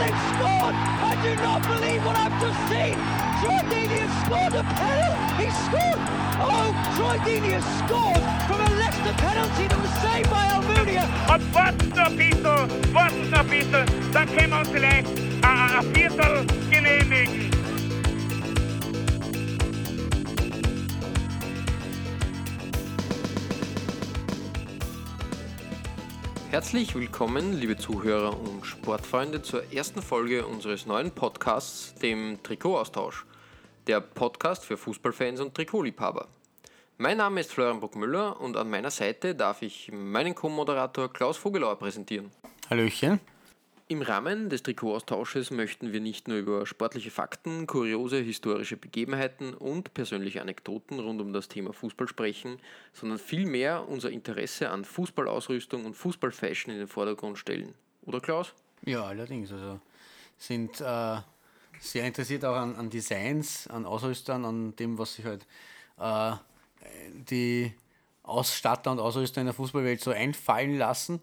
They've scored! I do not believe what I've just seen! Troy Deeney has scored a penalty! He scored! Oh, Troy Deeney has scored from a Leicester penalty that was saved by Almunia! Und warten noch ein bisschen, warten noch ein bisschen, dann können wir uns Herzlich willkommen, liebe Zuhörer und Sportfreunde, zur ersten Folge unseres neuen Podcasts, dem Trikotaustausch. Der Podcast für Fußballfans und Trikotliebhaber. Mein Name ist Florian Bruckmüller und an meiner Seite darf ich meinen Co-Moderator Klaus Vogelauer präsentieren. Hallöchen. Im Rahmen des Trikotaustausches möchten wir nicht nur über sportliche Fakten, kuriose historische Begebenheiten und persönliche Anekdoten rund um das Thema Fußball sprechen, sondern vielmehr unser Interesse an Fußballausrüstung und Fußballfashion in den Vordergrund stellen. Oder Klaus? Ja, allerdings. Also sind äh, sehr interessiert auch an, an Designs, an Ausrüstern, an dem, was sich halt äh, die Ausstatter und Ausrüster in der Fußballwelt so einfallen lassen.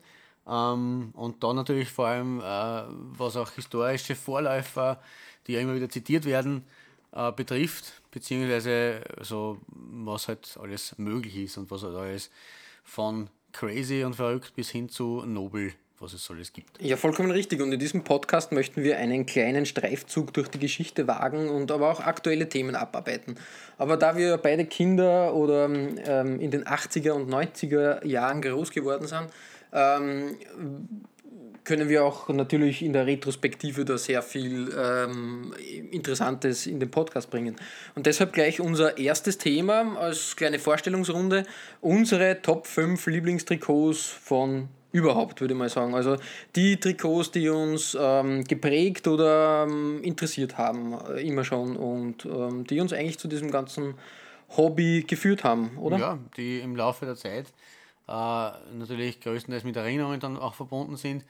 Ähm, und dann natürlich vor allem, äh, was auch historische Vorläufer, die ja immer wieder zitiert werden, äh, betrifft, beziehungsweise so, was halt alles möglich ist und was halt alles von crazy und verrückt bis hin zu nobel, was es alles gibt. Ja, vollkommen richtig. Und in diesem Podcast möchten wir einen kleinen Streifzug durch die Geschichte wagen und aber auch aktuelle Themen abarbeiten. Aber da wir beide Kinder oder ähm, in den 80er und 90er Jahren groß geworden sind, ähm, können wir auch natürlich in der Retrospektive da sehr viel ähm, Interessantes in den Podcast bringen. Und deshalb gleich unser erstes Thema als kleine Vorstellungsrunde, unsere Top 5 Lieblingstrikots von überhaupt, würde ich mal sagen. Also die Trikots, die uns ähm, geprägt oder ähm, interessiert haben, äh, immer schon und ähm, die uns eigentlich zu diesem ganzen Hobby geführt haben, oder? Ja, die im Laufe der Zeit natürlich größtenteils mit Erinnerungen dann auch verbunden sind,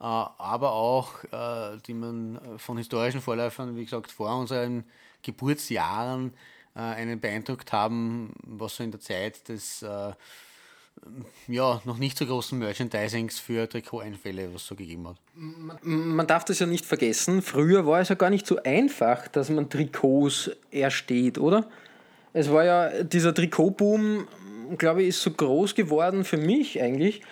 äh, aber auch, äh, die man von historischen Vorläufern, wie gesagt, vor unseren Geburtsjahren äh, einen beeindruckt haben, was so in der Zeit des äh, ja, noch nicht so großen Merchandisings für Trikoteinfälle, was so gegeben hat. Man darf das ja nicht vergessen, früher war es ja gar nicht so einfach, dass man Trikots ersteht, oder? Es war ja dieser Trikotboom, glaube ich, ist so groß geworden für mich eigentlich.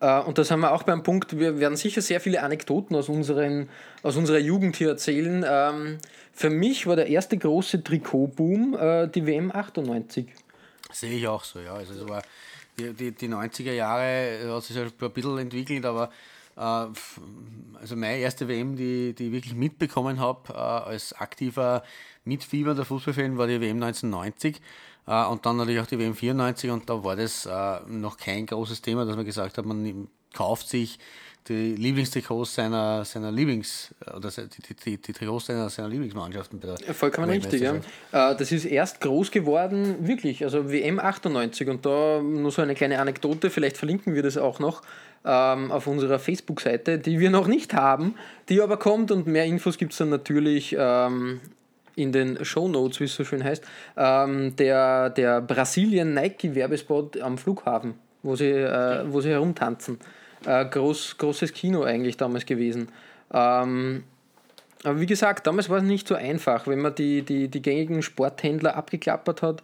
Äh, Und da sind wir auch beim Punkt, wir werden sicher sehr viele Anekdoten aus, unseren, aus unserer Jugend hier erzählen. Ähm, Für mich war der erste große Trikotboom äh, die WM 98. Sehe ich auch so, ja. Also es war die, die, die 90er Jahre hat sich ein bisschen entwickelt, aber äh, also meine erste WM, die, die ich wirklich mitbekommen habe, äh, als aktiver Mitfieber der Fußballfan, war die WM 1990 äh, und dann natürlich auch die WM 94 und da war das äh, noch kein großes Thema, dass man gesagt hat, man kauft sich die Lieblingstrikots seiner, seiner Lieblings- oder se- die, die, die, Trikots seiner, seiner Lieblingsmannschaften bei der Vollkommen richtig, ja. Äh, Das ist erst groß geworden, wirklich, also WM 98 und da nur so eine kleine Anekdote, vielleicht verlinken wir das auch noch ähm, auf unserer Facebook-Seite, die wir noch nicht haben, die aber kommt und mehr Infos gibt es dann natürlich ähm, in den Show Notes, wie es so schön heißt, ähm, der, der Brasilien-Nike-Werbespot am Flughafen, wo sie, äh, wo sie herumtanzen. Äh, groß, großes Kino eigentlich damals gewesen. Ähm, aber wie gesagt, damals war es nicht so einfach. Wenn man die, die, die gängigen Sporthändler abgeklappert hat,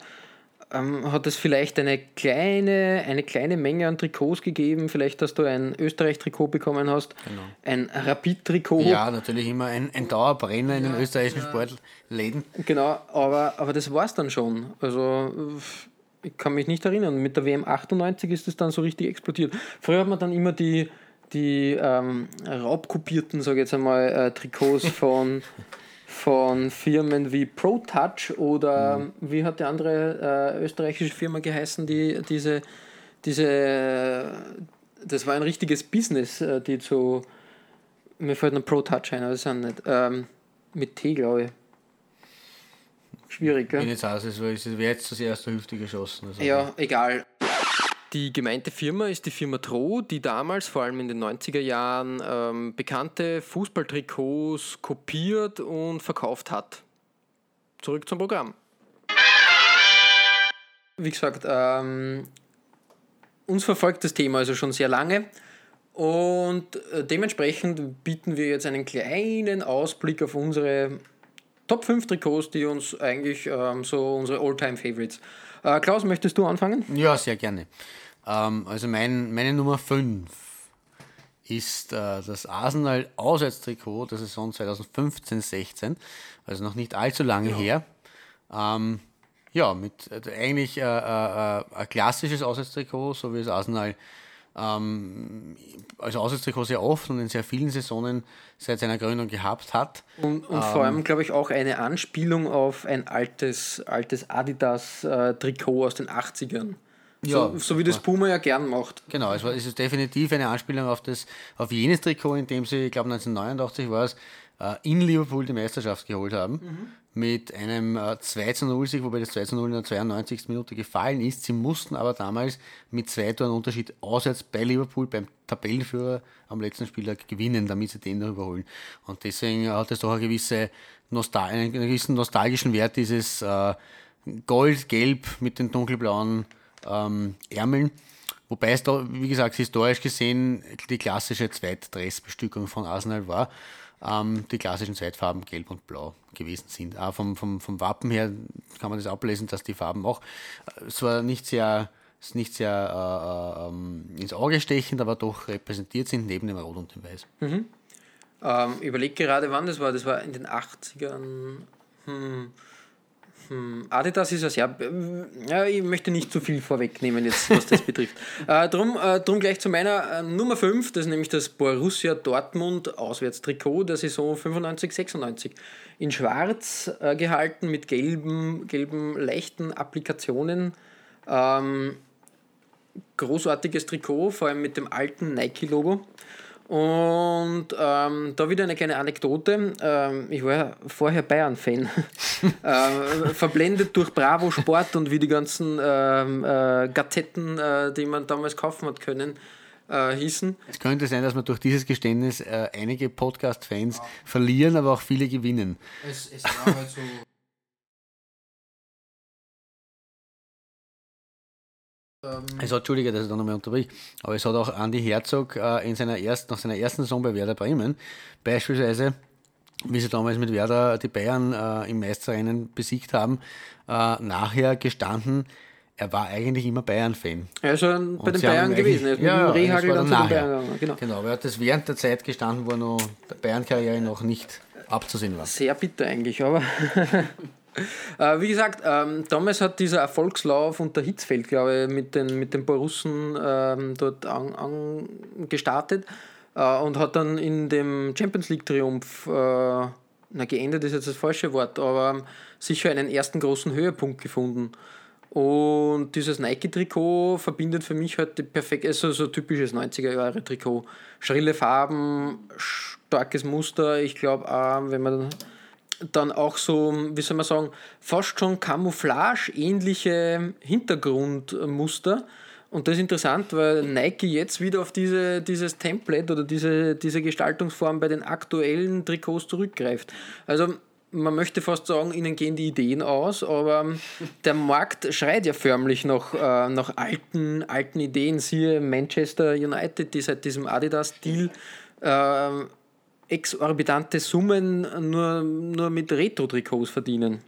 ähm, hat es vielleicht eine kleine, eine kleine Menge an Trikots gegeben. Vielleicht, dass du ein Österreich-Trikot bekommen hast, ein Rapid-Trikot. Ja, natürlich immer ein, ein Dauerbrenner in den österreichischen Sportläden. Genau, aber, aber das war es dann schon. Also ich kann mich nicht erinnern. Mit der WM 98 ist es dann so richtig explodiert. Früher hat man dann immer die, die ähm, raubkopierten, sage ich jetzt einmal, äh, Trikots von, von Firmen wie ProTouch oder wie hat die andere äh, österreichische Firma geheißen, die diese, diese das war ein richtiges Business, äh, die zu mir fällt ein ProTouch ein, aber das ist ja nicht, ähm, mit T, glaube ich. schwierig. Bin Gell? jetzt aus, es wäre jetzt aus der Hüfte geschossen. Also Ja, egal. Die gemeinte Firma ist die Firma Tro, die damals, vor allem in den 90er Jahren, ähm, bekannte Fußballtrikots kopiert und verkauft hat. Zurück zum Programm. Wie gesagt, ähm, uns verfolgt das Thema also schon sehr lange und äh, dementsprechend bieten wir jetzt einen kleinen Ausblick auf unsere Top 5 Trikots, die uns eigentlich ähm, so unsere All-Time-Favorites. Äh, Klaus, möchtest du anfangen? Ja, sehr gerne. Ähm, also mein, meine Nummer 5 ist äh, das Arsenal Auswärtstrikot der Saison 2015-16, also noch nicht allzu lange her. Ähm, ja, mit äh, eigentlich äh, äh, äh, ein klassisches Auswärtstrikot, so wie es Arsenal ähm, als Auswärtstrikot sehr oft und in sehr vielen Saisonen seit seiner Gründung gehabt hat. Und, und vor allem, glaube ich, auch eine Anspielung auf ein altes, altes Adidas-Trikot aus den 80ern. Ja, so, so wie das Puma ja gern macht. Genau, es, war, es ist definitiv eine Anspielung auf, das, auf jenes Trikot, in dem sie, ich glaube 1989 war es, äh, in Liverpool die Meisterschaft geholt haben. Mit einem äh, 2 zu 0 Sieg, wobei das 2 zu 0 in der 92. Minute gefallen ist. Sie mussten aber damals mit zwei Toren Unterschied auswärts bei Liverpool beim Tabellenführer am letzten Spieltag gewinnen, damit sie den noch überholen. Und deswegen hat es doch eine gewisse Nostal einen gewissen nostalgischen Wert, dieses äh, Gold-Gelb mit den dunkelblauen ähm, Ärmeln. Wobei es da, wie gesagt, historisch gesehen die klassische Zweitdressbestückung von Arsenal war. Ähm, die klassischen Zweitfarben Gelb und Blau gewesen sind. Auch vom, vom, vom Wappen her kann man das ablesen, dass die Farben auch äh, zwar nicht sehr, nicht sehr äh, ähm, ins Auge stechend, aber doch repräsentiert sind neben dem Rot und dem Weiß. Ähm, überleg gerade, wann das war. Das war in den 80ern. Hm. Hm. Adidas ist ja. ja. Ich möchte nicht zu viel vorwegnehmen, jetzt, was das betrifft. Äh, drum, äh, drum gleich zu meiner äh, Nummer 5, das ist nämlich das Borussia Dortmund Auswärtstrikot der Saison 95-96. In schwarz äh, gehalten mit gelben, gelben leichten Applikationen. Ähm, großartiges Trikot, vor allem mit dem alten Nike-Logo. Und ähm, da wieder eine kleine Anekdote. Ähm, ich war ja vorher Bayern-Fan. äh, verblendet durch Bravo Sport und wie die ganzen ähm, äh, Gazetten, äh, die man damals kaufen hat können, äh, hießen. Es könnte sein, dass wir durch dieses Geständnis äh, einige Podcast-Fans verlieren, aber auch viele gewinnen. Es, es war halt so. Also, Entschuldige, dass ich da nochmal unterbrich, aber es hat auch Andi Herzog äh, in seiner ersten, nach seiner ersten Saison bei Werder Bremen beispielsweise, wie sie damals mit Werder die Bayern äh, im Meisterrennen besiegt haben, äh, nachher gestanden, er war eigentlich immer Bayern-Fan. Also bei den sie haben Bayern gewesen. Er ist Ja, mit dem Rehagel dann zu den. Bayern. Genau. Genau, aber er hat das während der Zeit gestanden, wo er noch der Bayern-Karriere noch nicht abzusehen war. Sehr bitter eigentlich, aber. äh, wie gesagt, ähm, damals hat dieser Erfolgslauf unter Hitzfeld, glaube ich, mit den, mit den Borussen ähm, dort an, an äh, und hat dann in dem Champions League-Triumph, äh, na, geendet ist jetzt das falsche Wort, aber sicher einen ersten großen Höhepunkt gefunden. Und dieses Nike-Trikot verbindet für mich halt die perfekt, also so typisches 90er-Jahre-Trikot. Schrille Farben, starkes Muster. Ich glaube wenn man dann auch so, wie soll man sagen, fast schon Camouflage-ähnliche Hintergrundmuster. Und das ist interessant, weil Nike jetzt wieder auf diese, dieses Template oder diese, diese Gestaltungsform bei den aktuellen Trikots zurückgreift. Also man möchte fast sagen, ihnen gehen die Ideen aus, aber der Markt schreit ja förmlich nach, äh, nach alten, alten Ideen. Siehe Manchester United, die seit diesem Adidas-Deal äh, exorbitante Summen nur, nur mit Retro-Trikots verdienen.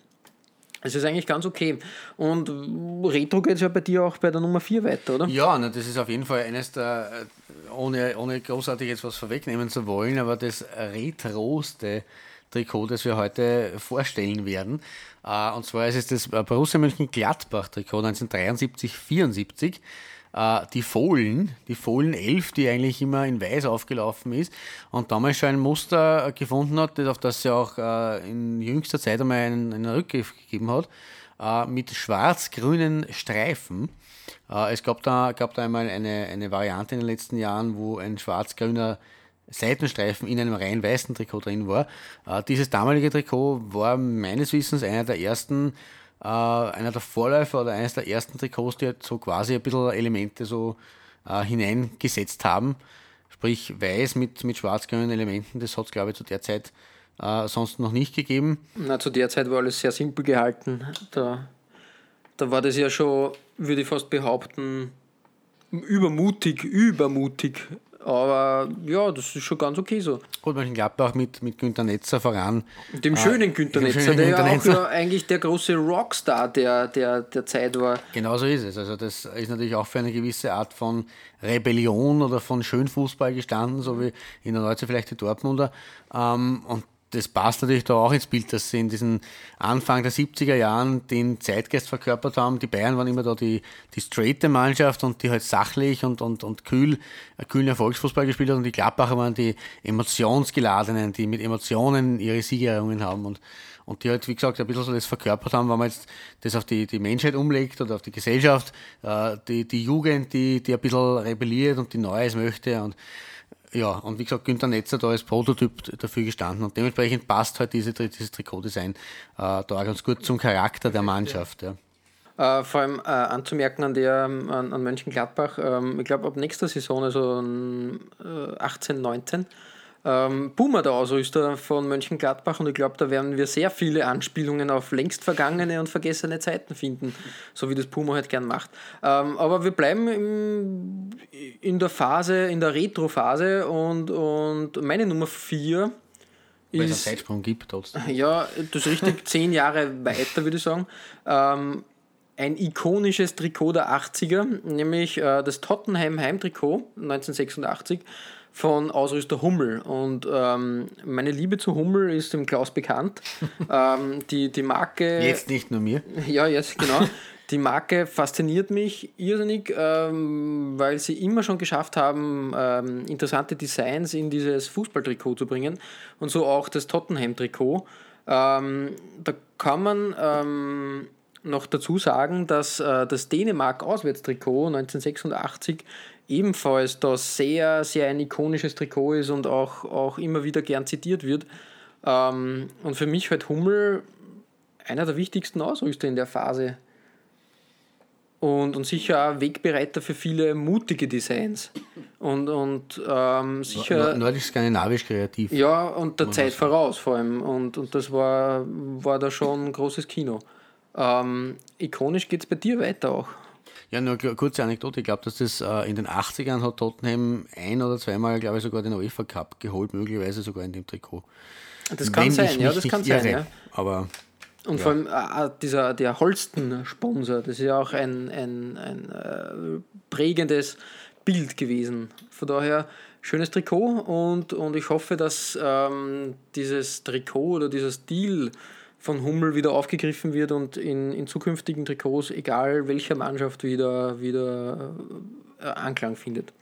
Es ist eigentlich ganz okay. Und Retro geht es ja bei dir auch bei der Nummer 4 weiter, oder? Ja, na, das ist auf jeden Fall eines der, äh, ohne, ohne großartig jetzt was vorwegnehmen zu wollen, aber das retroste Trikot, das wir heute vorstellen werden. Äh, Und zwar ist es das Borussia Mönchengladbach-Trikot 1973-74. Äh, Die Fohlen, die Fohlen 11, die eigentlich immer in weiß aufgelaufen ist und damals schon ein Muster gefunden hat, auf das sie auch äh, in jüngster Zeit einmal einen, einen Rückgriff gegeben hat, äh, mit schwarz-grünen Streifen. Äh, Es gab da, gab da einmal eine, eine Variante in den letzten Jahren, wo ein schwarz-grüner Seitenstreifen in einem rein weißen Trikot drin war. Äh, dieses damalige Trikot war meines Wissens einer der ersten, äh, einer der Vorläufer oder eines der ersten Trikots, die halt so quasi ein bisschen Elemente so äh, hineingesetzt haben. Sprich weiß mit, mit schwarz-grünen Elementen, das hat es glaube ich zu der Zeit äh, sonst noch nicht gegeben. Na, zu der Zeit war alles sehr simpel gehalten. Da, da war das ja schon, würde ich fast behaupten, übermutig, übermutig aber ja, das ist schon ganz okay so. Gut, Mönchengladbach mit, mit Günter Netzer voran. Dem schönen äh, Günter Netzer, schönen der Günter ja auch ja eigentlich der große Rockstar der, der, der Zeit war. Genau so ist es. Also das ist natürlich auch für eine gewisse Art von Rebellion oder von Schönfußball gestanden, so wie in der Neuzeit vielleicht die Dortmunder. Ähm, und das passt natürlich da auch ins Bild, dass sie in diesen Anfang der 70er Jahren den Zeitgeist verkörpert haben. Die Bayern waren immer da die, die straighte Mannschaft und die halt sachlich und, und, und kühl, äh, kühlen Erfolgsfußball gespielt hat und die Gladbacher waren die emotionsgeladenen, die mit Emotionen ihre Siegerungen haben und, und die halt, wie gesagt, ein bisschen so das verkörpert haben, wenn man jetzt das auf die, die Menschheit umlegt oder auf die Gesellschaft, äh, die, die Jugend, die, die ein bisschen rebelliert und die Neues möchte und ja, und wie gesagt, Günther Netzer da als Prototyp dafür gestanden und dementsprechend passt halt diese, dieses Trikotdesign äh, da ganz gut zum Charakter der Mannschaft. Ja. Äh, vor allem äh, anzumerken an der an, an Mönchengladbach, ähm, ich glaube ab nächster Saison, also äh, 18, 19, ähm, Puma der Ausrüster von Mönchengladbach und ich glaube, da werden wir sehr viele Anspielungen auf längst vergangene und vergessene Zeiten finden, so wie das Puma halt gern macht. Ähm, aber wir bleiben im, in der Phase, in der Retro-Phase und, und meine Nummer 4 ist. Weil es einen Zeitsprung gibt, trotzdem. Ja, das ist richtig, zehn Jahre weiter, würde ich sagen. Ähm, ein ikonisches Trikot der 80er, nämlich äh, das Tottenham Heimtrikot 1986 von Ausrüster Hummel. Und ähm, meine Liebe zu Hummel ist dem Klaus bekannt. ähm, die, die Marke. Jetzt nicht nur mir. Ja, jetzt, genau. Die Marke fasziniert mich irrsinnig, ähm, weil sie immer schon geschafft haben, ähm, interessante Designs in dieses Fußballtrikot zu bringen. Und so auch das Tottenham-Trikot. Ähm, da kann man ähm, noch dazu sagen, dass äh, das Dänemark-Auswärtstrikot 1986 ebenfalls da sehr, sehr ein ikonisches Trikot ist und auch, auch immer wieder gern zitiert wird. Ähm, und für mich halt Hummel einer der wichtigsten Ausrüster in der Phase. Und, und sicher auch Wegbereiter für viele mutige Designs. Und, und ähm, sicher. Nordisch-skandinavisch kreativ. Ja, und der Zeit voraus vor allem. Und, und das war, war da schon ein großes Kino. Ähm, ikonisch geht es bei dir weiter auch. Ja, nur eine kurze Anekdote. Ich glaube, dass das äh, in den 80ern hat Tottenham ein oder zweimal, glaube ich, sogar den UEFA Cup geholt, möglicherweise sogar in dem Trikot. Das kann Wenn sein, ja, das kann irre, sein, ja. Aber und ja. vor allem äh, dieser, der Holsten-Sponsor, das ist ja auch ein, ein, ein äh, prägendes Bild gewesen. Von daher schönes Trikot und, und ich hoffe, dass ähm, dieses Trikot oder dieser Stil von Hummel wieder aufgegriffen wird und in, in zukünftigen Trikots, egal welcher Mannschaft, wieder, wieder äh, Anklang findet.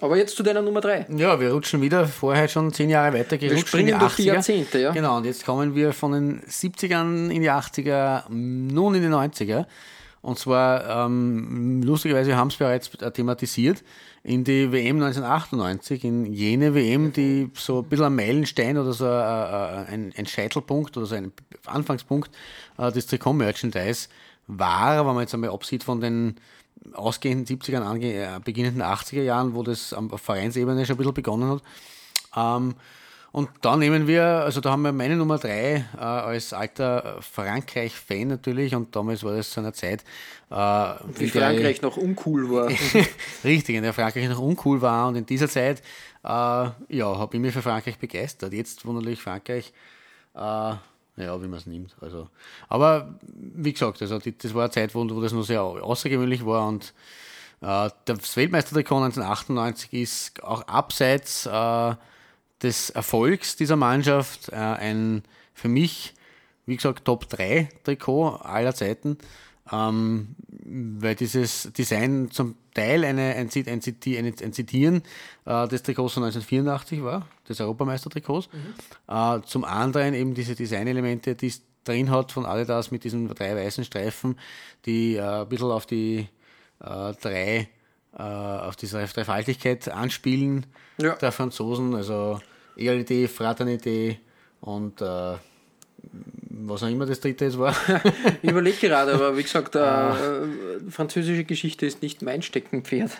Aber jetzt zu deiner Nummer 3. Ja, wir rutschen wieder vorher schon zehn Jahre weiter gerutscht. Wir springen in die durch die Jahrzehnte, ja. Genau, und jetzt kommen wir von den 70ern in die 80er, nun in die 90er. Und zwar, ähm, lustigerweise haben es bereits thematisiert, in die WM 1998, in jene WM, die so ein bisschen ein Meilenstein oder so ein, ein Scheitelpunkt oder so ein Anfangspunkt äh, des Trikot-Merchandise war, wenn man jetzt einmal absieht von den ausgehenden 70ern, ange, äh, beginnenden 80er Jahren, wo das am Vereinsebene schon ein bisschen begonnen hat. Ähm, und da nehmen wir, also da haben wir meine Nummer drei äh, als alter Frankreich-Fan natürlich und damals war das zu einer Zeit, äh, wie Frankreich noch uncool war. Richtig, in der Frankreich noch uncool war und in dieser Zeit, äh, ja, habe ich mich für Frankreich begeistert. Jetzt, wo natürlich Frankreich, äh, ja, wie man es nimmt. Also, aber wie gesagt, also die, das war eine Zeit, wo, wo das noch sehr außergewöhnlich war und äh, das Weltmeistertrikot 1998 ist auch abseits äh, des Erfolgs dieser Mannschaft äh, ein für mich, wie gesagt, Top 3 Trikot aller Zeiten, ähm, weil dieses Design zum Teil eine, ein, ein, ein Zitieren äh, des Trikots von 1984 war, des Europameistertrikots, mhm. äh, zum anderen eben diese Designelemente, die es drin hat von Adidas mit diesen drei weißen Streifen, die äh, ein bisschen auf die äh, drei auf diese Dreifaltigkeit anspielen Ja. der Franzosen, also Egalität, Fraternität und äh, was auch immer das dritte jetzt war. Ich überlege gerade, aber wie gesagt, äh, äh, französische Geschichte ist nicht mein Steckenpferd.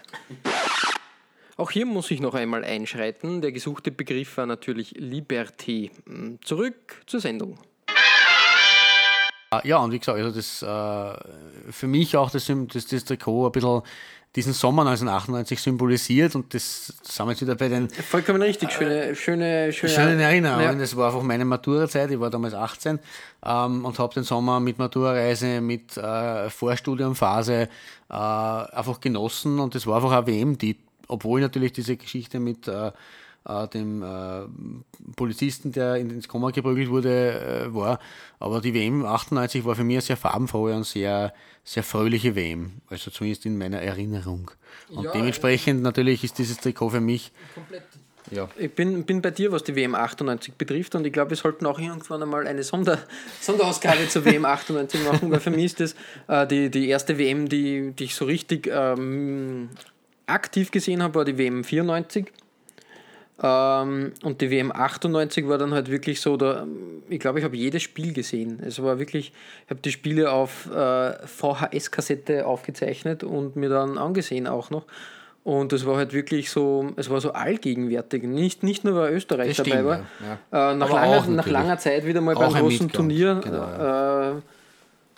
Auch hier muss ich noch einmal einschreiten. Der gesuchte Begriff war natürlich Liberté. Hm, Zurück zur Sendung. Äh, Ja, und wie gesagt, also das äh, für mich auch das, das, das Trikot ein bisschen diesen Sommer 1998 symbolisiert und das, das sind wir jetzt wieder bei den Vollkommen richtig, schöne, schöne, schöne, schönen Erinnerungen. Ja. Das war einfach meine Maturazeit, ich war damals 18 ähm, und habe den Sommer mit Maturareise, mit äh, Vorstudiumphase äh, einfach genossen und das war einfach eine WM, die, obwohl natürlich diese Geschichte mit äh, äh, dem äh, Polizisten, der in- ins Koma geprügelt wurde, äh, war. Aber die WM 98 war für mich eine sehr farbenfrohe und sehr, sehr fröhliche WM. Also zumindest in meiner Erinnerung. Und Ja, dementsprechend natürlich ist dieses Trikot für mich. Ja. Ich bin, bin bei dir, was die WM 98 betrifft und ich glaube, wir sollten auch irgendwann einmal eine Sonder, Sonderausgabe zur WM 98 machen, weil für mich ist das äh, die, die erste WM, die, die ich so richtig ähm, aktiv gesehen habe, war die WM 94. Ähm, und die WM 98 war dann halt wirklich so, da, ich glaube, ich habe jedes Spiel gesehen. Es war wirklich, ich habe die Spiele auf äh, VHS-Kassette aufgezeichnet und mir dann angesehen auch noch. Und es war halt wirklich so, es war so allgegenwärtig. Nicht, nicht nur, weil Österreich Das dabei stimmt, war. Äh, nach, langer, nach langer Zeit wieder mal Auch beim großen Turnier. genau, äh,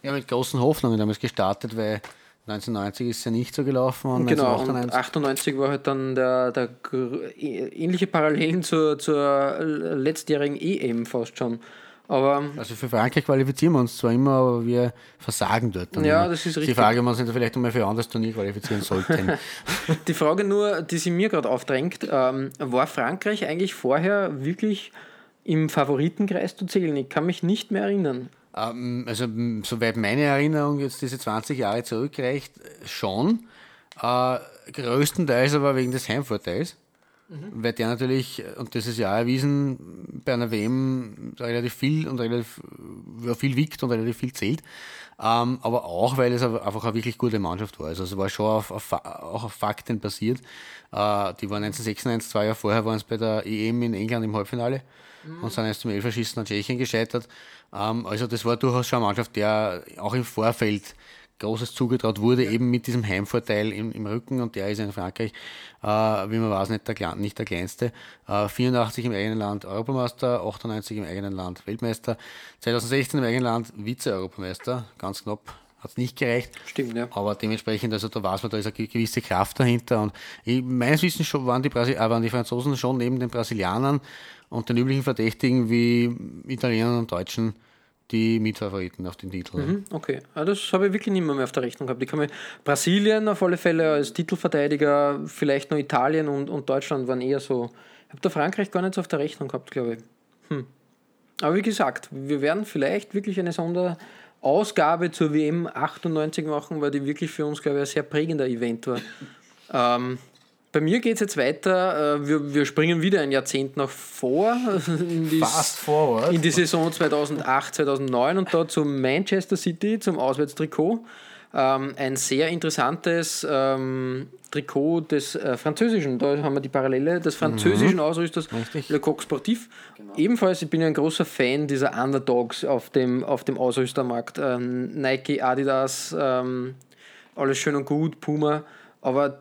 Ja, mit großen Hoffnungen damals gestartet, weil 1990 ist ja nicht so gelaufen und Genau, und 1998 98 war halt dann der, der ähnliche Parallelen zur, zur letztjährigen EM fast schon. Aber also für Frankreich qualifizieren wir uns zwar immer, aber wir versagen dort. dann Ja, immer. das ist Die richtig. Frage, ob wir uns vielleicht einmal für ein anderes Turnier qualifizieren sollten. die Frage nur, die sich mir gerade aufdrängt, ähm, war Frankreich eigentlich vorher wirklich im Favoritenkreis zu zählen? Ich kann mich nicht mehr erinnern. Ähm, also soweit meine Erinnerung jetzt diese 20 Jahre zurückreicht, äh, schon. Äh, größtenteils aber wegen des Heimvorteils. Mhm. Weil der natürlich, und das ist ja erwiesen, bei einer WM relativ viel und relativ ja, viel wiegt und relativ viel zählt. Ähm, aber auch, weil es einfach eine wirklich gute Mannschaft war. Also es war schon auf, auf, auch auf Fakten basiert. Äh, die waren 1996, zwei Jahre vorher waren es bei der EM in England im Halbfinale und sind erst zum Elferschießen an Tschechien gescheitert. Ähm, also das war durchaus schon eine Mannschaft, der auch im Vorfeld Großes zugetraut wurde, eben mit diesem Heimvorteil im, im Rücken und der ist in Frankreich, äh, wie man weiß, nicht der, nicht der kleinste. Äh, 84 im eigenen Land Europameister, 98 im eigenen Land Weltmeister, 2016 im eigenen Land Vize-Europameister, ganz knapp, hat es nicht gereicht. Stimmt, ja. Aber dementsprechend, also da weiß man, da ist eine ge- gewisse Kraft dahinter. Und ich, meines Wissens schon waren die, Brasi äh, waren die Franzosen schon neben den Brasilianern und den üblichen Verdächtigen wie Italienern und Deutschen die Mitfavoriten auf den Titel. Mhm, Okay, ah, das habe ich wirklich nicht mehr, mehr auf der Rechnung gehabt. Ich kann mir Brasilien auf alle Fälle als Titelverteidiger, vielleicht nur Italien und, und Deutschland waren eher so. Ich habe da Frankreich gar nicht auf der Rechnung gehabt, glaube ich. Hm. Aber wie gesagt, wir werden vielleicht wirklich eine Sonderausgabe zur WM 98 machen, weil die wirklich für uns, glaube ich, ein sehr prägender Event war. Ähm, bei mir geht es jetzt weiter. Äh, wir, wir springen wieder ein Jahrzehnt nach vor. In die, Fast forward. in die Saison 2008, 2009 und da zum Manchester City, zum Auswärtstrikot. Ähm, ein sehr interessantes ähm, Trikot des äh, französischen, da haben wir die Parallele des französischen Ausrüsters Richtig. Le Coq Sportif. Ebenfalls, ich bin ja ein großer Fan dieser Underdogs auf dem, auf dem Ausrüstermarkt. Ähm, Nike, Adidas, ähm, alles schön und gut, Puma, aber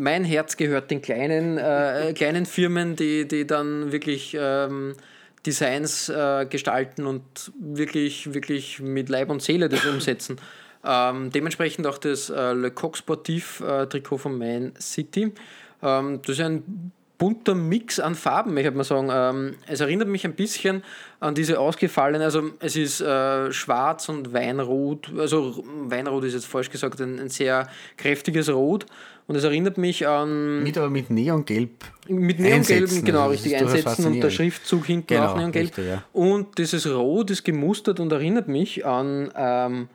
mein Herz gehört den kleinen, äh, kleinen Firmen, die, die dann wirklich ähm, Designs äh, gestalten und wirklich, wirklich mit Leib und Seele das umsetzen. Ähm, dementsprechend auch das äh, Le Coq Sportif äh, Trikot von Man City. Ähm, das ist ein bunter Mix an Farben, ich würde mal sagen. Ähm, es erinnert mich ein bisschen an diese ausgefallenen, also es ist äh, schwarz und Weinrot, also Weinrot ist jetzt falsch gesagt, ein, ein sehr kräftiges Rot und es erinnert mich an Mit aber mit Neongelb. mit Einsetzen, genau, also das richtig einsetzen und der. Schriftzug hinten Genau, auch Neongelb. richtig, ja. Und dieses Rot ist gemustert und erinnert mich an ähm,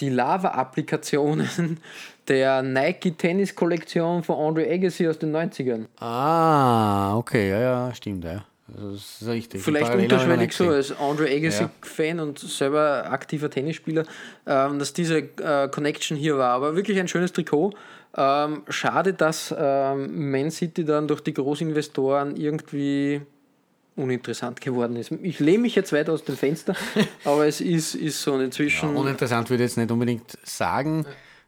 die Lava-Applikationen der Nike-Tennis-Kollektion von Andre Agassi aus den 90ern. Ah, okay, ja, ja, stimmt, ja. Also das ist richtig. Vielleicht unterschwellig so als Andre Agassi-Fan und selber aktiver Tennisspieler, ähm, dass diese äh, Connection hier war. Aber wirklich ein schönes Trikot. Ähm, schade, dass ähm, Man City dann durch die Großinvestoren irgendwie uninteressant geworden ist. Ich lehne mich jetzt weit aus dem Fenster, aber es ist, ist so inzwischen. Uninteressant würde ich jetzt nicht unbedingt sagen,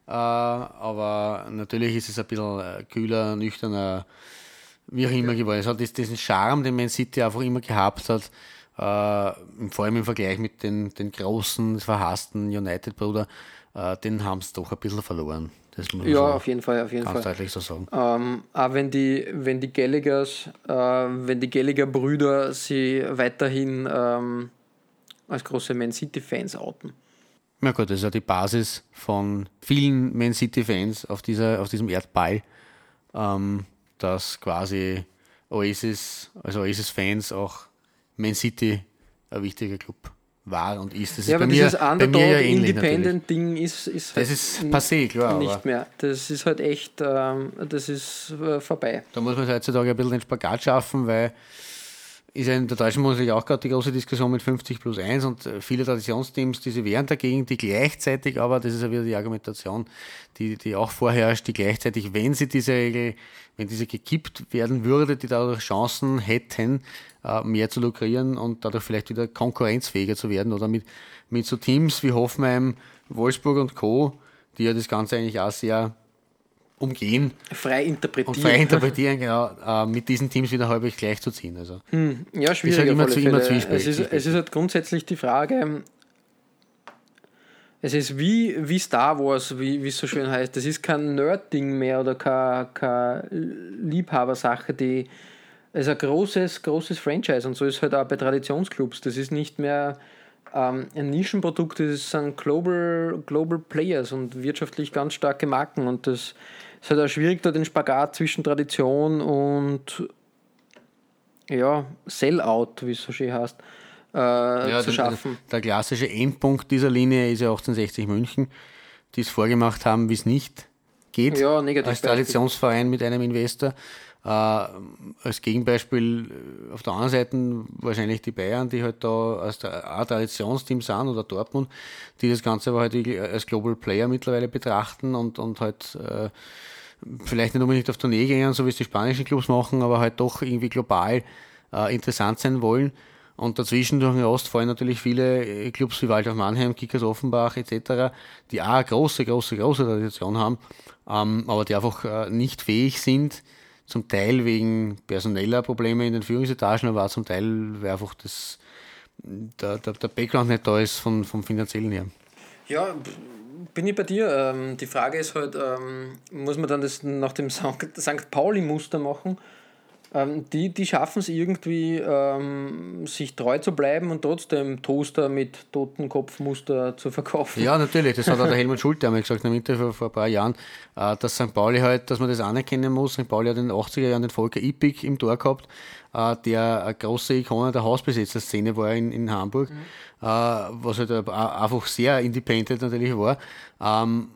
äh, aber natürlich ist es ein bisschen äh, kühler, nüchterner, wie auch immer geworden. Es hat dies- diesen Charme, den Man City einfach immer gehabt hat, äh, vor allem im Vergleich mit den, den großen, verhassten United-Bruder, äh, den haben sie doch ein bisschen verloren. Das muss ja, so auf jeden Fall, auf jeden ganz Fall. deutlich so sagen. Ähm, auch wenn die, wenn die Gallaghers, äh, wenn die Gallagher-Brüder sie weiterhin ähm, als große Man City-Fans outen. Ja gut, das ist ja die Basis von vielen Man City-Fans auf, dieser, auf diesem Erdball, ähm, dass quasi Oasis, also Oasis-Fans auch Man City ein wichtiger Club war und ist. Das Ja, ist aber bei mir, dieses bei mir ja. Underdog-Independent-Ding ist, ist Das ist passé, klar, nicht mehr. Das ist halt echt, ähm, das ist äh, vorbei. Da muss man heutzutage ein bisschen den Spagat schaffen, weil ist ja in der deutschen Bundesliga auch gerade die große Diskussion mit 50 plus 1 und äh, viele Traditionsteams, die sie wehren dagegen, die gleichzeitig, aber das ist ja wieder die Argumentation, die, die auch vorherrscht, die gleichzeitig, wenn sie diese Regel, wenn diese gekippt werden würde, die dadurch Chancen hätten, äh, mehr zu lukrieren und dadurch vielleicht wieder konkurrenzfähiger zu werden oder mit, mit so Teams wie Hoffenheim, Wolfsburg und Co., die ja das Ganze eigentlich auch sehr umgehen, Frei interpretieren. und frei interpretieren, genau, äh, mit diesen Teams wieder halbwegs gleichzuziehen. Also. Ja, schwierig. halt immer zu- immer Es ist, es ist halt grundsätzlich die Frage, es ist wie, wie Star Wars, wie wie es so schön heißt. Das ist kein Nerd-Ding mehr oder keine, keine Liebhabersache, die es ist ein großes, großes Franchise und so ist halt auch bei Traditionsclubs. Das ist nicht mehr ähm, ein Nischenprodukt, das sind Global, Global Players und wirtschaftlich ganz starke Marken und das ist halt auch schwierig, da den Spagat zwischen Tradition und ja, Sellout, wie es so schön heißt, äh, zu den- schaffen. Der klassische Endpunkt dieser Linie ist ja 1860 München, die es vorgemacht haben, wie es nicht geht. Ja, negativ Als. Traditionsverein mit einem Investor. Äh, als Gegenbeispiel äh, auf der anderen Seite wahrscheinlich die Bayern, die halt da als Traditionsteam sind oder Dortmund, die das Ganze aber halt als Global Player mittlerweile betrachten und, und halt äh, vielleicht nicht unbedingt auf Tournee gehen, so wie es die spanischen Clubs machen, aber halt doch irgendwie global äh, interessant sein wollen. Und dazwischen durch den Ost fallen natürlich viele äh, Clubs wie Waldorf Mannheim, Kickers Offenbach etc., die auch eine große, große, große Tradition haben, ähm, aber die einfach äh, nicht fähig sind, zum Teil wegen personeller Probleme in den Führungsetagen, aber auch zum Teil, weil einfach das, der, der, der Background nicht da ist von, vom finanziellen her. Ja, bin ich bei dir. Ähm, die Frage ist halt, ähm, muss man dann das nach dem St. Pauli-Muster machen? Ähm, die die schaffen es irgendwie, ähm, sich treu zu bleiben und trotzdem Toaster mit Totenkopfmuster zu verkaufen. Ja, natürlich. Das hat auch der Helmut Schulte einmal gesagt einem Interview vor ein paar Jahren, äh, dass St. Pauli halt, dass man das anerkennen muss. St. Pauli hat in den 80er Jahren den Volker Ippig im Tor gehabt, äh, der eine große Ikone der Hausbesetzerszene war in, in Hamburg, äh, was halt einfach sehr independent natürlich war. Ähm,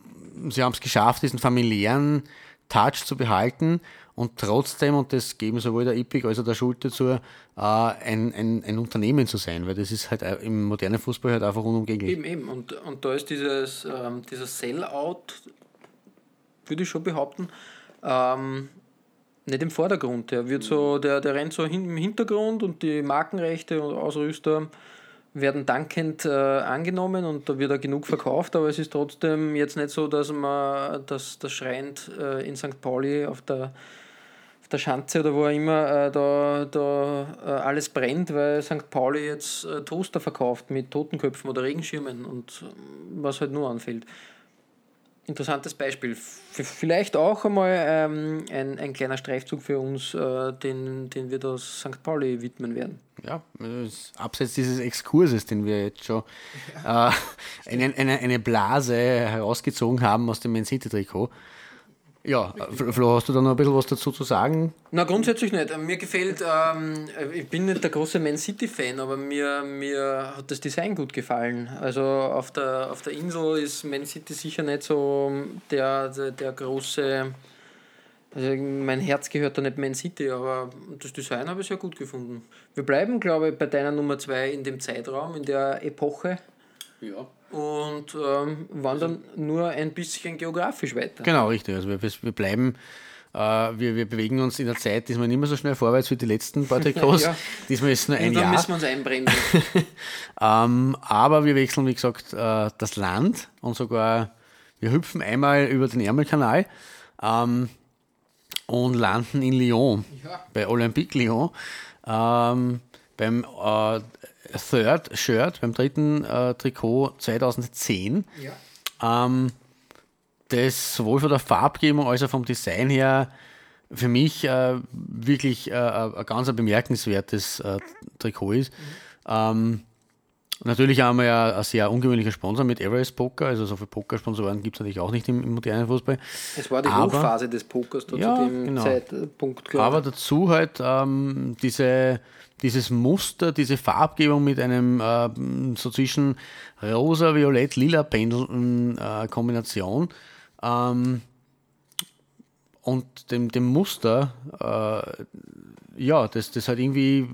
sie haben es geschafft, diesen familiären Touch zu behalten und trotzdem, und das geben sowohl der Ippig als auch der Schulte zu, äh, ein, ein, ein Unternehmen zu sein, weil das ist halt im modernen Fußball halt einfach unumgänglich. Eben, eben. Und, und da ist dieses, ähm, dieser Sellout, würde ich schon behaupten, ähm, nicht im Vordergrund. Der, wird so, der, der rennt so im Hintergrund und die Markenrechte und Ausrüster werden dankend äh, angenommen und da wird auch genug verkauft, aber es ist trotzdem jetzt nicht so, dass man dass das schreiend äh, in St. Pauli auf der der Schanze oder wo auch immer äh, da, da äh, alles brennt, weil St. Pauli jetzt äh, Toaster verkauft mit Totenköpfen oder Regenschirmen und ähm, was halt nur anfällt. Interessantes Beispiel. F vielleicht auch einmal ähm, ein, ein kleiner Streifzug für uns, äh, den, den wir da St. Pauli widmen werden. ja, abseits dieses Exkurses, den wir jetzt schon äh, eine, eine, eine Blase herausgezogen haben aus dem Man City-Trikot. Ja, Flo, hast du da noch ein bisschen was dazu zu sagen? Na, grundsätzlich nicht. Mir gefällt, ähm, ich bin nicht der große Man City-Fan, aber mir, mir hat das Design gut gefallen. Also auf der, auf der Insel ist Man City sicher nicht so der, der, der große Also mein Herz gehört da nicht Man City, aber das Design habe ich sehr gut gefunden. Wir bleiben, glaube ich, bei deiner Nummer 2 in dem Zeitraum, in der Epoche Ja. Und ähm, wandern nur ein bisschen geografisch weiter. Genau, richtig. Also wir, wir bleiben, äh, wir, wir bewegen uns in der Zeit diesmal nicht mehr so schnell vorwärts wie die letzten paar Trikots. Ja. Diesmal ist es nur ein Jahr. müssen wir uns einbremsen. Ähm, aber wir wechseln, wie gesagt, äh, das Land und sogar, wir hüpfen einmal über den Ärmelkanal ähm, und landen in Lyon, Ja. bei Olympique Lyon, ähm, beim äh, Third Shirt, beim dritten äh, Trikot 2010. ja. Ähm, das sowohl von der Farbgebung als auch vom Design her für mich äh, wirklich äh, ein ganz bemerkenswertes äh, Trikot ist. Ähm, natürlich haben wir ja ein sehr ungewöhnlicher Sponsor mit Everest Poker, also so viele Pokersponsoren gibt es natürlich auch nicht im, im modernen Fußball. Es war die Aber- Hochphase des Pokers da Ja, zu dem genau. Zeitpunkt, glaube Aber dazu halt ähm, diese, dieses Muster, diese Farbgebung mit einem ähm, so zwischen rosa, violett, lila Pendeln äh, Kombination ähm, und dem, dem Muster, äh, ja, das, das halt irgendwie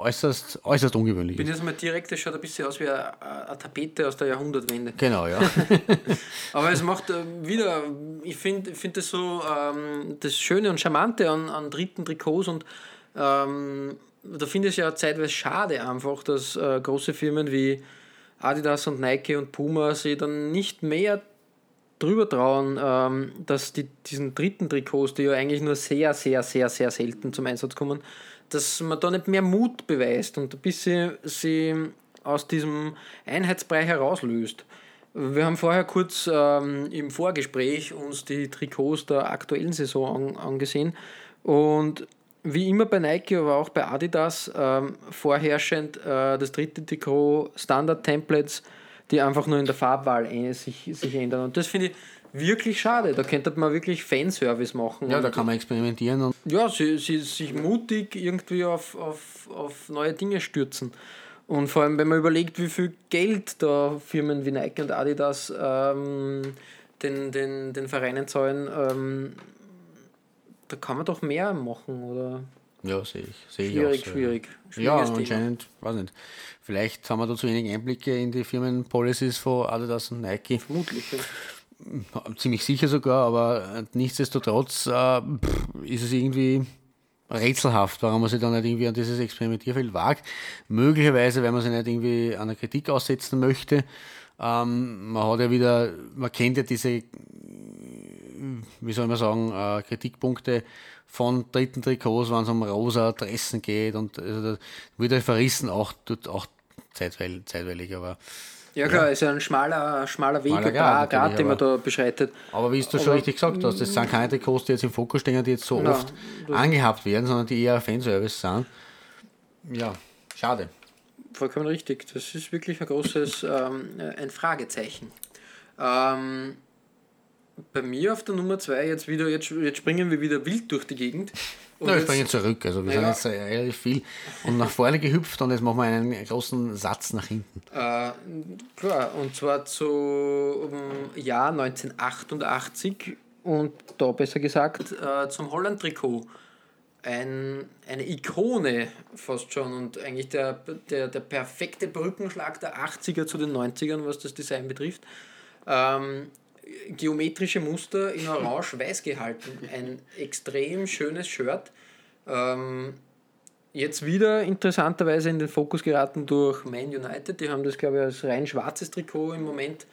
äußerst, äußerst ungewöhnlich Ich bin ist. jetzt mal direkt, das schaut ein bisschen aus wie eine, eine Tapete aus der Jahrhundertwende. Genau, ja. Aber es macht äh, wieder, ich finde find das so ähm, das Schöne und Charmante an, an dritten Trikots und ähm, da finde ich es ja zeitweise schade einfach, dass äh, große Firmen wie Adidas und Nike und Puma sich dann nicht mehr drüber trauen, ähm, dass die, diesen dritten Trikots, die ja eigentlich nur sehr, sehr, sehr, sehr selten zum Einsatz kommen, dass man da nicht mehr Mut beweist und ein bisschen sie aus diesem Einheitsbrei herauslöst. Wir haben vorher kurz ähm, im Vorgespräch uns die Trikots der aktuellen Saison an, angesehen und wie immer bei Nike, aber auch bei Adidas ähm, vorherrschend äh, das dritte Trikot Standard-Templates, die einfach nur in der Farbwahl ein- sich, sich ändern. Und das finde ich wirklich schade. Da könnte man wirklich Fanservice machen. ja, da kann man experimentieren und ja, sie, sie sich mutig irgendwie auf, auf, auf neue Dinge stürzen. Und vor allem, wenn man überlegt, wie viel Geld da Firmen wie Nike und Adidas ähm, den, den, den Vereinen zahlen, ähm, da kann man doch mehr machen, oder? ja, sehe ich. Ich Schwierig, auch so, schwierig. Ja, anscheinend, weiß nicht. Vielleicht haben wir da zu wenig Einblicke in die Firmenpolicies von Adidas und Nike. Vermutlich. Ja. Ziemlich sicher sogar, aber äh, nichtsdestotrotz äh, ist es irgendwie rätselhaft, warum man sich dann nicht irgendwie an dieses Experimentierfeld wagt. Möglicherweise, weil man sich nicht irgendwie einer Kritik aussetzen möchte. Ähm, man hat ja wieder, man kennt ja diese, wie soll man sagen, äh, Kritikpunkte von dritten Trikots, wenn es um rosa Dressen geht und also, wird ja verrissen, auch, auch zeitweil, zeitweilig, aber Ja klar, ist ja ein schmaler, schmaler Weg, Schmaler ein Grad Grad, den man da beschreitet. Aber wie du schon richtig gesagt hast, das sind keine Trikots, die jetzt im Fokus stehen, die jetzt so Ja, oft angehabt werden, sondern die eher Fanservice sind. Ja, schade. Vollkommen richtig. Das ist wirklich ein großes ähm, ein Fragezeichen. Ähm, bei mir auf der Nummer 2 jetzt wieder, jetzt, jetzt springen wir wieder wild durch die Gegend. Na, wir jetzt- springen zurück, also wir Ja. sind jetzt äh, relativ viel und nach vorne gehüpft und jetzt machen wir einen großen Satz nach hinten. Äh, klar, und zwar zum Jahr 1988 und da besser gesagt äh, zum Holland-Trikot. Ein, eine Ikone fast schon und eigentlich der, der, der perfekte Brückenschlag der 80er zu den 90ern, was das Design betrifft. Ähm, geometrische Muster in orange-weiß gehalten. Ein extrem schönes Shirt. Ähm, jetzt wieder interessanterweise in den Fokus geraten durch Man United. Die haben das, glaube ich, als rein schwarzes Trikot im Moment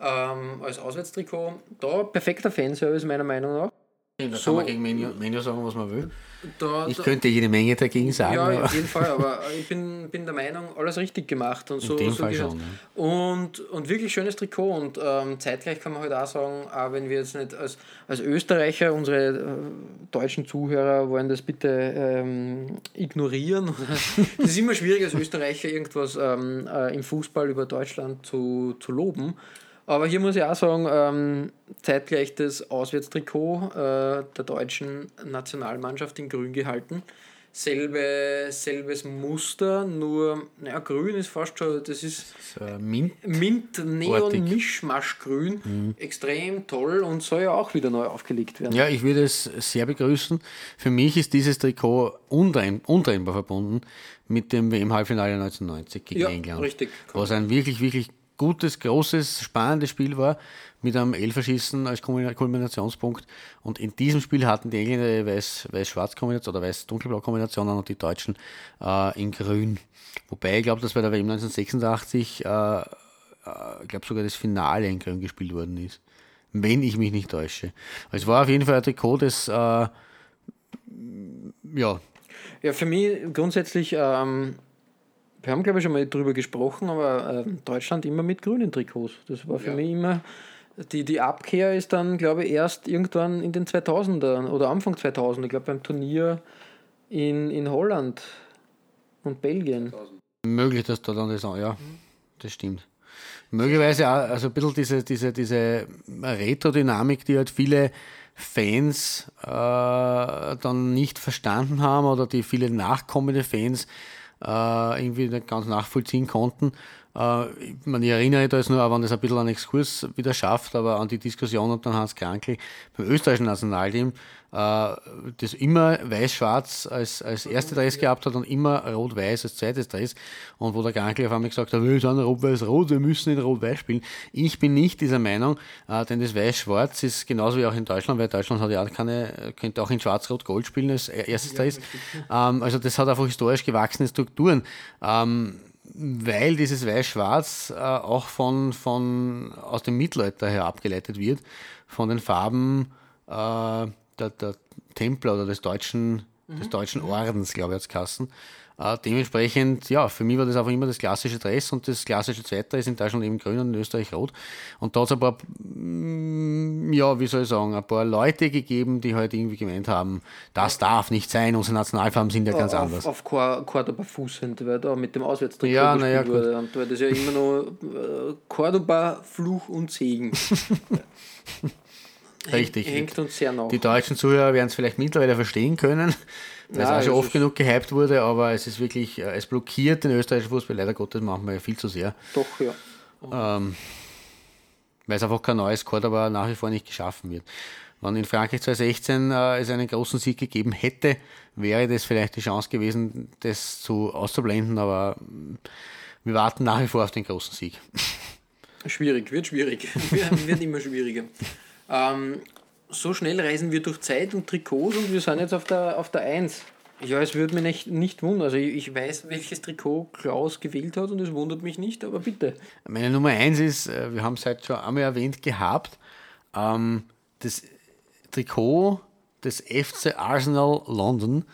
ähm, als Auswärtstrikot. Da perfekter Fanservice meiner Meinung nach. Da So- kann man gegen Menu, Menu sagen, was man will. Da, Ich da, könnte jede Menge dagegen sagen, ja, auf jeden Fall, aber ich bin, bin der Meinung, alles richtig gemacht und so. dem so Fall gehört. schon, Und, und wirklich schönes Trikot und ähm, zeitgleich kann man halt auch sagen, auch wenn wir jetzt nicht als, als Österreicher, unsere äh, deutschen Zuhörer wollen das bitte ähm, ignorieren. Es ist immer schwierig als Österreicher irgendwas ähm, äh, im Fußball über Deutschland zu, zu loben. Aber hier muss ich auch sagen, ähm, zeitgleich das Auswärtstrikot äh, der deutschen Nationalmannschaft in grün gehalten. selbe, selbes Muster, nur, naja, grün ist fast schon, das ist So, äh, Mint. Mint, Neon. Mischmaschgrün, Mhm. extrem toll und soll ja auch wieder neu aufgelegt werden. Ja, ich würde es sehr begrüßen. Für mich ist dieses Trikot untrenn, untrennbar verbunden mit dem WM-Halbfinale 1990 gegen Ja, England. richtig. Was ein wirklich, wirklich gutes, großes, spannendes Spiel war, mit einem Elferschießen als Kulmina- Kulminationspunkt. Und in diesem Spiel hatten die Engländer eine Weiß- Weiß-Schwarz-Kombination oder Weiß-Dunkelblau-Kombination und die Deutschen äh, in Grün. Wobei ich glaube, dass bei der WM 1986, äh, äh, ich glaube sogar das Finale in Grün gespielt worden ist. Wenn ich mich nicht täusche. Also Es war auf jeden Fall ein Trikot, das äh, ja, Ja, für mich grundsätzlich, ähm, wir haben glaube ich schon mal drüber gesprochen, aber ähm, Deutschland immer mit grünen Trikots. Das war für mich immer, die, die Abkehr ist dann glaube ich erst irgendwann in den 2000er oder Anfang 2000er, ich glaube beim Turnier in, in Holland und Belgien. Möglich, dass da dann das, ja, das stimmt. Möglicherweise auch, also ein bisschen diese, diese, diese Retro-Dynamik, die halt viele Fans äh, dann nicht verstanden haben oder die viele nachkommende Fans äh, irgendwie nicht ganz nachvollziehen konnten. Äh, ich, meine, ich erinnere da jetzt nur, wenn das ein bisschen einen Exkurs wieder schafft, aber an die Diskussion und dann Hans Krankl beim österreichischen Nationalteam, äh, das immer weiß-schwarz als, als erste Dress gehabt hat und immer rot-weiß als zweites Dress. Und wo der Krankl auf einmal gesagt hat, wir sind rot-weiß-rot, wir müssen in rot-weiß spielen. Ich bin nicht dieser Meinung, äh, denn das weiß-schwarz ist genauso wie auch in Deutschland, weil Deutschland hat ja auch keine, könnte auch in schwarz-rot-gold spielen als erstes Dress. Ähm, also das hat einfach historisch gewachsene Strukturen. Ähm, weil dieses Weiß-Schwarz äh, auch von, von, aus dem Mittelalter her abgeleitet wird, von den Farben äh, der, der Templer oder des deutschen, des deutschen Ordens, glaube ich, als Kassen. Äh, dementsprechend, ja, für mich war das einfach immer das klassische Dress und das klassische Zweite ist in Deutschland eben grün und in Österreich rot. Und da hat es ein paar, mm, ja, wie soll ich sagen, ein paar Leute gegeben, die halt irgendwie gemeint haben, das darf nicht sein, unsere Nationalfarben sind ja ganz auf, anders. Auf Cor- Cordoba fußend, weil da mit dem Auswärtstrikot Ja, gespielt ja, gut. wurde. Und weil das ja immer noch äh, Cordoba, Fluch und Segen. Richtig. Hängt uns sehr nach. Die deutschen Zuhörer werden es vielleicht mittlerweile verstehen können, weil es auch schon oft genug gehypt wurde, aber es ist wirklich, äh, es blockiert den österreichischen Fußball leider Gottes manchmal viel zu sehr, Doch, ja. ähm, weil es einfach kein neues Cordoba nach wie vor nicht geschaffen wird. Wenn in Frankreich 2016 äh, es einen großen Sieg gegeben hätte, wäre das vielleicht die Chance gewesen, das zu auszublenden, aber mm, wir warten nach wie vor auf den großen Sieg. Schwierig, wird schwierig. wird, wird immer schwieriger. Ähm, so schnell reisen wir durch Zeit und Trikots und wir sind jetzt auf der, auf der 1. Ja, es würde mich nicht, nicht wundern. Also ich, ich weiß, welches Trikot Klaus gewählt hat und es wundert mich nicht, aber bitte. Meine Nummer eins ist, äh, wir haben es heute schon einmal erwähnt gehabt, ähm, das Trikot des FC Arsenal London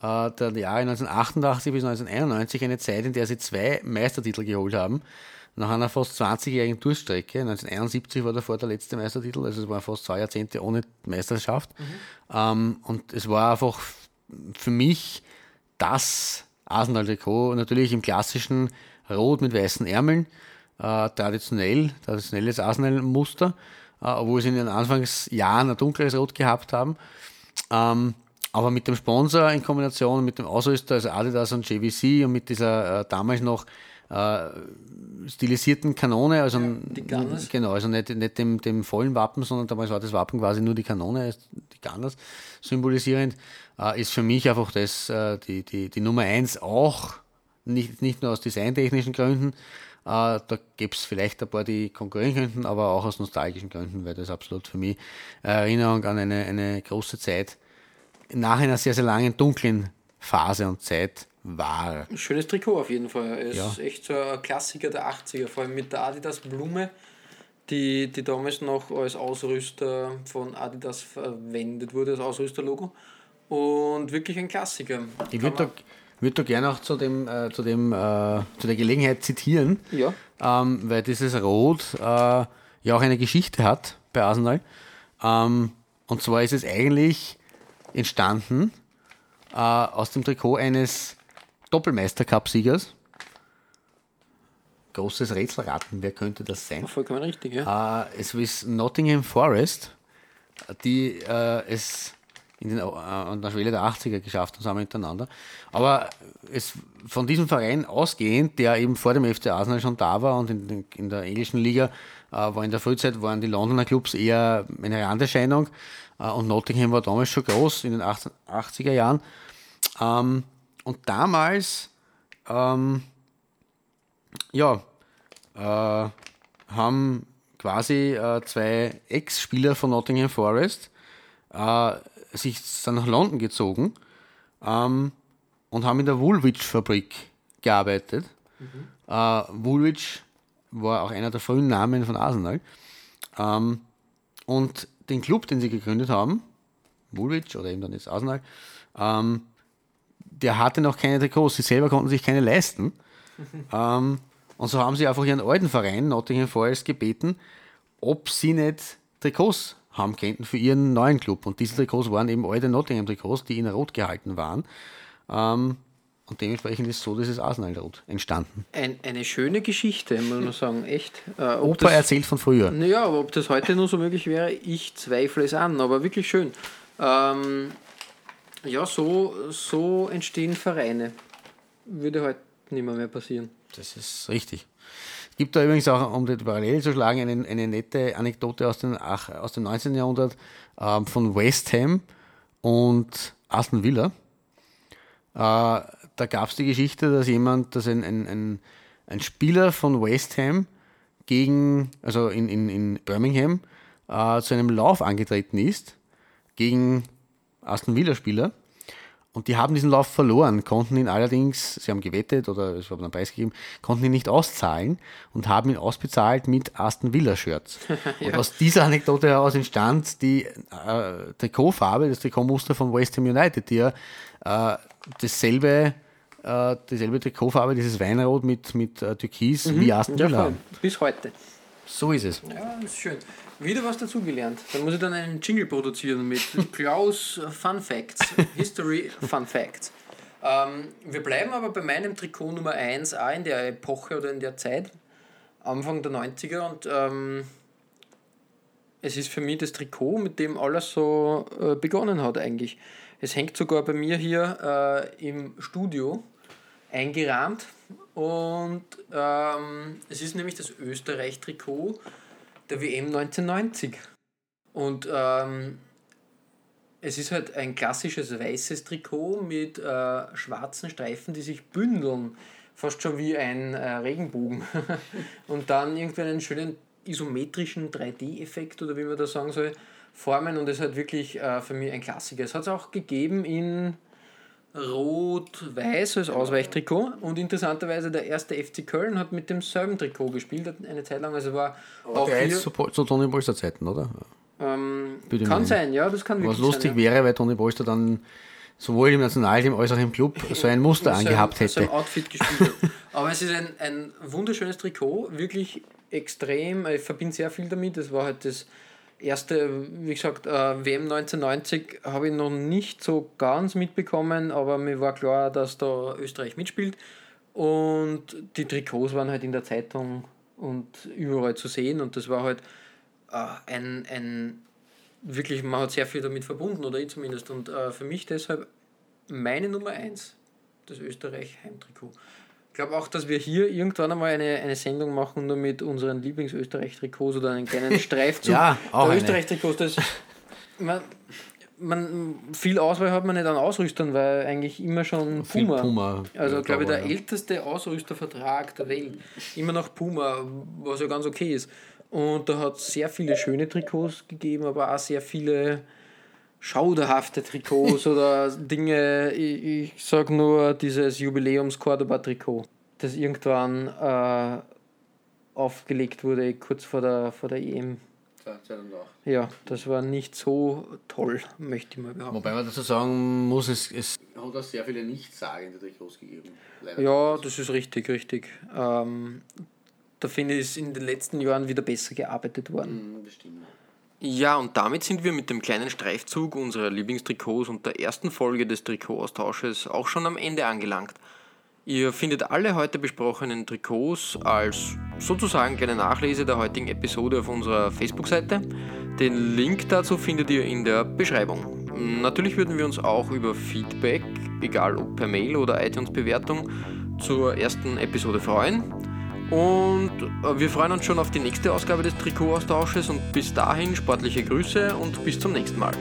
äh, der Jahre 1988 bis 1991, eine Zeit, in der sie zwei Meistertitel geholt haben. Nach einer fast 20-jährigen Durststrecke, 1971 war davor der letzte Meistertitel, also es waren fast zwei Jahrzehnte ohne Meisterschaft. Ähm, und es war einfach für mich das Arsenal-Trikot, natürlich im klassischen Rot mit weißen Ärmeln, äh, traditionell, traditionelles Arsenal-Muster, äh, obwohl sie in den Anfangsjahren ein dunkleres Rot gehabt haben. Ähm, aber mit dem Sponsor in Kombination mit dem Ausrüster, also Adidas und JVC und mit dieser äh, damals noch äh, stilisierten Kanone, also Gunners. genau, also nicht, nicht dem, dem vollen Wappen, sondern damals war das Wappen quasi nur die Kanone, die Gunners symbolisierend, äh, ist für mich einfach das, äh, die, die, die Nummer eins auch, nicht, nicht nur aus designtechnischen Gründen, äh, da gibt es vielleicht ein paar, die konkurrieren könnten, aber auch aus nostalgischen Gründen, weil das absolut für mich Erinnerung an eine, eine große Zeit nach einer sehr, sehr langen dunklen Phase und Zeit war. Ein schönes Trikot auf jeden Fall. Es Ja. ist echt so ein Klassiker der 80er, vor allem mit der Adidas Blume, die, die damals noch als Ausrüster von Adidas verwendet wurde, als Ausrüsterlogo. Und wirklich ein Klassiker. Ich würde da, würd da gerne auch zu, dem, äh, zu, dem, äh, zu der Gelegenheit zitieren, Ja. ähm, weil dieses Rot äh, ja auch eine Geschichte hat bei Arsenal. Ähm, und zwar ist es eigentlich entstanden äh, aus dem Trikot eines Doppelmeister-Cup-Siegers. Großes Rätselraten, wer könnte das sein? Vollkommen richtig, ja. Äh, es ist Nottingham Forest, die äh, es in den, äh, an der Schwelle der 80er geschafft haben, zusammen hintereinander. Aber es, von diesem Verein ausgehend, der eben vor dem FC Arsenal schon da war und in, in der englischen Liga äh, war in der Frühzeit waren die Londoner Clubs eher eine Randerscheinung äh, und Nottingham war damals schon groß in den 80er Jahren. Ähm, und damals, ähm, ja, äh, haben quasi äh, zwei Ex-Spieler von Nottingham Forest äh, sich dann nach London gezogen ähm, und haben in der Woolwich-Fabrik gearbeitet. Mhm. Äh, Woolwich war auch einer der frühen Namen von Arsenal. Ähm, und den Club, den sie gegründet haben, Woolwich oder eben dann jetzt Arsenal, ähm, der hatte noch keine Trikots. Sie selber konnten sich keine leisten. ähm, und so haben sie einfach ihren alten Verein, Nottingham Forest, gebeten, ob sie nicht Trikots haben könnten für ihren neuen Club. Und diese Trikots waren eben alte Nottingham-Trikots, die in Rot gehalten waren. Ähm, und dementsprechend ist so dieses Arsenal-Rot entstanden. Ein, eine schöne Geschichte, muss man sagen, echt. Äh, Opa das, erzählt von früher. Naja, aber ob das heute nur so möglich wäre, ich zweifle es an, aber wirklich schön. Ähm, ja, so, so entstehen Vereine. Würde heute nicht mehr, mehr passieren. Das ist richtig. Es gibt da übrigens auch, um die Parallele zu schlagen, eine, eine nette Anekdote aus, den, ach, aus dem 19. Jahrhundert ähm, von West Ham und Aston Villa. Äh, da gab es die Geschichte, dass jemand, dass ein, ein, ein, ein, Spieler von West Ham gegen, also in, in, in Birmingham, äh, zu einem Lauf angetreten ist gegen Aston Villa-Spieler und die haben diesen Lauf verloren, konnten ihn allerdings, sie haben gewettet oder es wurde einen Preis gegeben, konnten ihn nicht auszahlen und haben ihn ausbezahlt mit Aston Villa-Shirts. ja. Und aus dieser Anekdote heraus entstand die äh, Trikotfarbe, das Trikotmuster von West Ham United, die ja äh, dasselbe, äh, dieselbe Trikotfarbe, dieses Weinrot mit, mit äh, Türkis mhm. wie Aston Villa ja, haben. Bis heute. So ist es. Ja, ist schön. Wieder was dazugelernt. Dann muss ich dann einen Jingle produzieren mit Klaus Fun Facts, History Fun Facts. Ähm, wir bleiben aber bei meinem Trikot Nummer 1 auch in der Epoche oder in der Zeit, Anfang der 90er. Und ähm, es ist für mich das Trikot, mit dem alles so äh, begonnen hat eigentlich. Es hängt sogar bei mir hier äh, im Studio eingerahmt. Und ähm, es ist nämlich das Österreich-Trikot der WM 1990. Und ähm, es ist halt ein klassisches weißes Trikot mit äh, schwarzen Streifen, die sich bündeln. Fast schon wie ein äh, Regenbogen. und dann irgendwie einen schönen isometrischen 3D-Effekt oder wie man das sagen soll, formen. Und es ist halt wirklich äh, für mich ein Klassiker. Es hat es auch gegeben in Rot-Weiß als Ausweichtrikot und interessanterweise der erste FC Köln hat mit demselben Trikot gespielt, eine Zeit lang. Also war Aber auch der hier, zu, zu Toni Polster Zeiten, oder? Ähm, kann meinen. sein, ja, das kann wirklich Was lustig sein, ja. wäre, weil Toni Polster dann sowohl im Nationalteam als auch im Club so ein Muster so angehabt hätte. So ein Outfit gespielt Aber es ist ein, ein wunderschönes Trikot, wirklich extrem. Ich verbinde sehr viel damit. Das war halt das erste, wie gesagt, äh, WM 1990 habe ich noch nicht so ganz mitbekommen, aber mir war klar, dass da Österreich mitspielt. Und die Trikots waren halt in der Zeitung und überall zu sehen und das war halt äh, ein, ein, wirklich, man hat sehr viel damit verbunden, oder ich zumindest. Und äh, für mich deshalb meine Nummer 1, das Österreich-Heimtrikot. Ich glaube auch, dass wir hier irgendwann einmal eine, eine Sendung machen, nur mit unseren Lieblings-Österreich-Trikots oder einen kleinen Streifzug ja, auch der Österreich-Trikots. Man, man, viel Auswahl hat man nicht an Ausrüstern, weil eigentlich immer schon Puma. Puma also, ja, glaube ich, der ja. älteste Ausrüstervertrag der Welt. Immer noch Puma, was ja ganz okay ist. Und da hat es sehr viele schöne Trikots gegeben, aber auch sehr viele schauderhafte Trikots oder Dinge. Ich, ich sage nur dieses Jubiläums-Cordoba-Trikot, das irgendwann äh, aufgelegt wurde, kurz vor der, vor der EM. 2008. Ja, das war nicht so toll, möchte ich mal behaupten. Wobei man dazu sagen muss, es, es hat auch sehr viele Nichtsagende Trikots gegeben. Leider ja, das ist richtig, richtig. Ähm, da finde ich, ist in den letzten Jahren wieder besser gearbeitet worden. Mm, bestimmt. Ja, und damit sind wir mit dem kleinen Streifzug unserer Lieblingstrikots und der ersten Folge des Trikotaustausches auch schon am Ende angelangt. Ihr findet alle heute besprochenen Trikots als sozusagen kleine Nachlese der heutigen Episode auf unserer Facebook-Seite. Den Link dazu findet ihr in der Beschreibung. Natürlich würden wir uns auch über Feedback, egal ob per Mail oder iTunes-Bewertung, zur ersten Episode freuen. Und äh, wir freuen uns schon auf die nächste Ausgabe des Trikotaustausches und bis dahin sportliche Grüße und bis zum nächsten Mal.